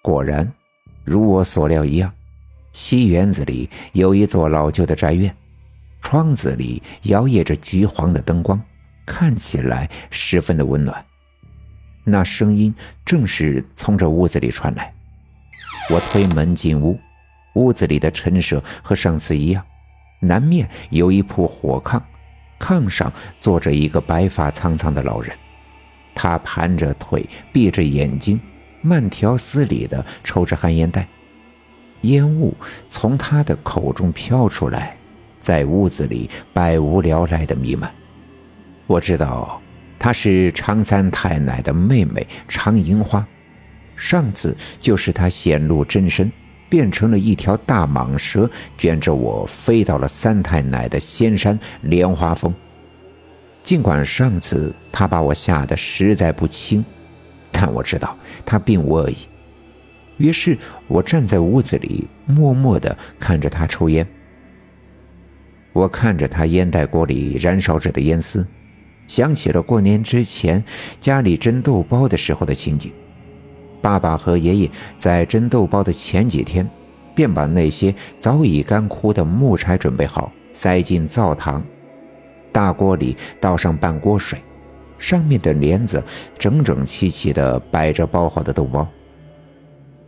果然，如我所料一样，西园子里有一座老旧的宅院，窗子里摇曳着橘黄的灯光，看起来十分的温暖。那声音正是从这屋子里传来。我推门进屋，屋子里的陈设和上次一样，南面有一铺火炕，炕上坐着一个白发苍苍的老人，他盘着腿，闭着眼睛。慢条斯理地抽着旱烟袋，烟雾从他的口中飘出来，在屋子里百无聊赖地弥漫。我知道她是常三太奶的妹妹常银花，上次就是她显露真身，变成了一条大蟒蛇，卷着我飞到了三太奶的仙山莲花峰。尽管上次她把我吓得实在不轻。但我知道他并无恶意，于是我站在屋子里，默默地看着他抽烟。我看着他烟袋锅里燃烧着的烟丝，想起了过年之前家里蒸豆包的时候的情景。爸爸和爷爷在蒸豆包的前几天，便把那些早已干枯的木柴准备好，塞进灶膛，大锅里倒上半锅水。上面的帘子整整齐齐地摆着包好的豆包。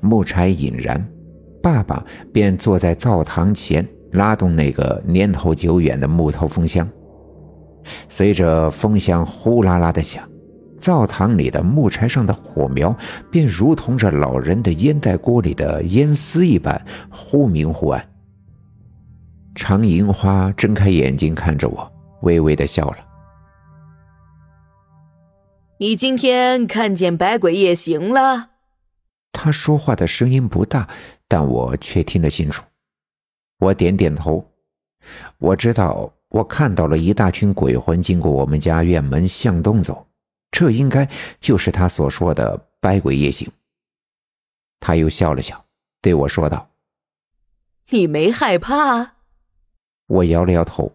木柴引燃，爸爸便坐在灶堂前，拉动那个年头久远的木头风箱。随着风箱呼啦啦的响，灶堂里的木柴上的火苗便如同这老人的烟袋锅里的烟丝一般，忽明忽暗。常银花睁开眼睛看着我，微微的笑了。你今天看见百鬼夜行了？他说话的声音不大，但我却听得清楚。我点点头，我知道我看到了一大群鬼魂经过我们家院门向东走，这应该就是他所说的百鬼夜行。他又笑了笑，对我说道：“你没害怕？”我摇了摇头。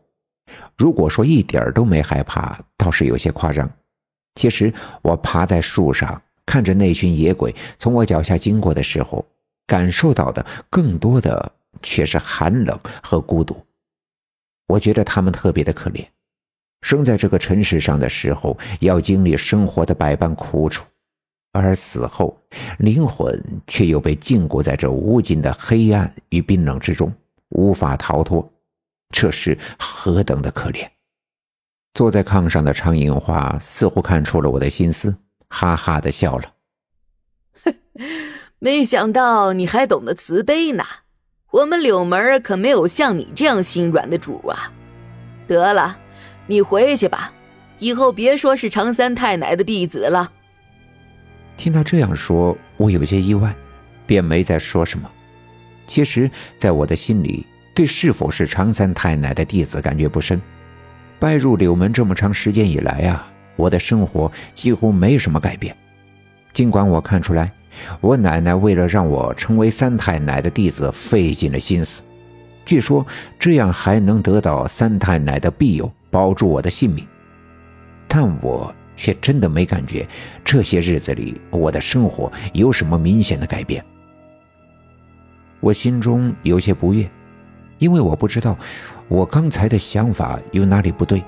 如果说一点都没害怕，倒是有些夸张。其实我爬在树上，看着那群野鬼从我脚下经过的时候，感受到的更多的却是寒冷和孤独。我觉得他们特别的可怜，生在这个尘世上的时候要经历生活的百般苦楚，而死后灵魂却又被禁锢在这无尽的黑暗与冰冷之中，无法逃脱，这是何等的可怜！坐在炕上的常银花似乎看出了我的心思，哈哈的笑了。没想到你还懂得慈悲呢，我们柳门可没有像你这样心软的主啊。得了，你回去吧，以后别说是常三太奶的弟子了。听他这样说，我有些意外，便没再说什么。其实，在我的心里，对是否是常三太奶的弟子感觉不深。拜入柳门这么长时间以来啊，我的生活几乎没什么改变。尽管我看出来，我奶奶为了让我成为三太奶的弟子费尽了心思，据说这样还能得到三太奶的庇佑，保住我的性命。但我却真的没感觉这些日子里我的生活有什么明显的改变。我心中有些不悦，因为我不知道。我刚才的想法有哪里不对？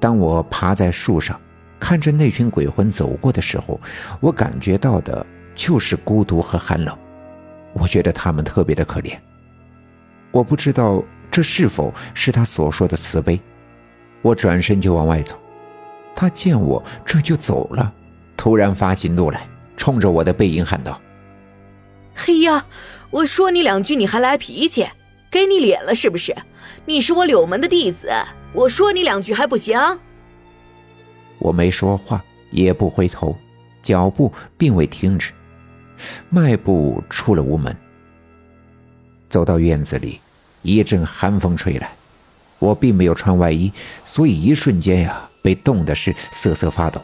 当我爬在树上，看着那群鬼魂走过的时候，我感觉到的就是孤独和寒冷。我觉得他们特别的可怜。我不知道这是否是他所说的慈悲。我转身就往外走，他见我这就走了，突然发起怒来，冲着我的背影喊道：“嘿呀，我说你两句你还来脾气！”给你脸了是不是？你是我柳门的弟子，我说你两句还不行？我没说话，也不回头，脚步并未停止，迈步出了屋门。走到院子里，一阵寒风吹来，我并没有穿外衣，所以一瞬间呀，被冻得是瑟瑟发抖。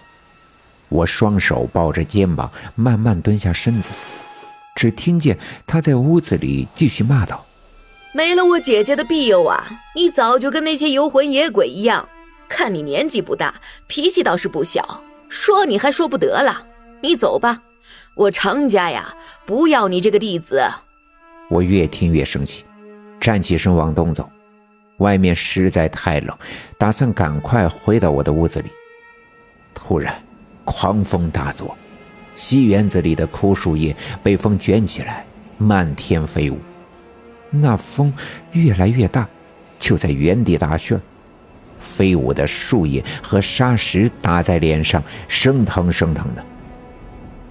我双手抱着肩膀，慢慢蹲下身子，只听见他在屋子里继续骂道。没了我姐姐的庇佑啊，你早就跟那些游魂野鬼一样。看你年纪不大，脾气倒是不小，说你还说不得了。你走吧，我常家呀，不要你这个弟子。我越听越生气，站起身往东走。外面实在太冷，打算赶快回到我的屋子里。突然，狂风大作，西园子里的枯树叶被风卷起来，漫天飞舞。那风越来越大，就在原地打旋。飞舞的树叶和沙石打在脸上，生疼生疼的。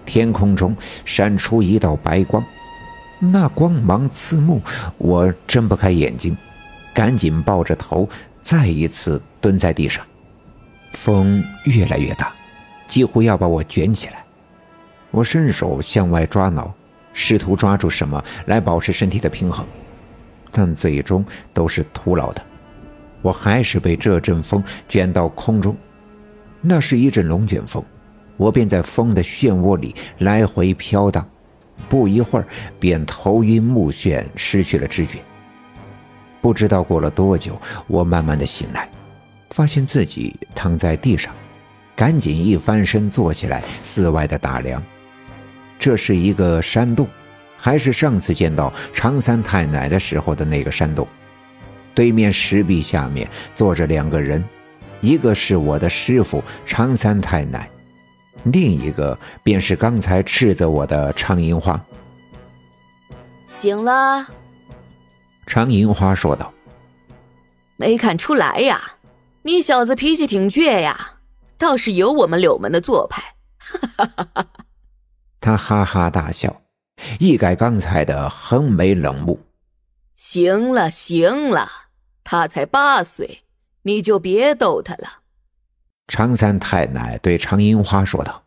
天空中闪出一道白光，那光芒刺目，我睁不开眼睛，赶紧抱着头，再一次蹲在地上。风越来越大，几乎要把我卷起来。我伸手向外抓挠，试图抓住什么来保持身体的平衡，但最终都是徒劳的。我还是被这阵风卷到空中，那是一阵龙卷风，我便在风的漩涡里来回飘荡，不一会儿便头晕目眩，失去了知觉。不知道过了多久，我慢慢的醒来，发现自己躺在地上，赶紧一翻身坐起来，四外的打量，这是一个山洞，还是上次见到常三太奶的时候的那个山洞。对面石壁下面坐着两个人，一个是我的师傅常三太奶，另一个便是刚才斥责我的常银花。醒了，常银花说道：“没看出来呀，你小子脾气挺倔呀，倒是有我们柳门的做派。”哈哈哈！他哈哈大笑，一改刚才的横眉冷目。行了，行了。他才八岁，你就别逗他了。”常三太奶对常银花说道。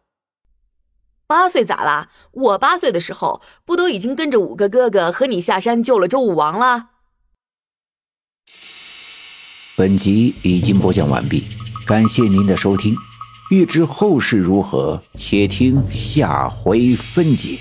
“八岁咋啦？我八岁的时候，不都已经跟着五个哥哥和你下山救了周武王了？”本集已经播讲完毕，感谢您的收听。欲知后事如何，且听下回分解。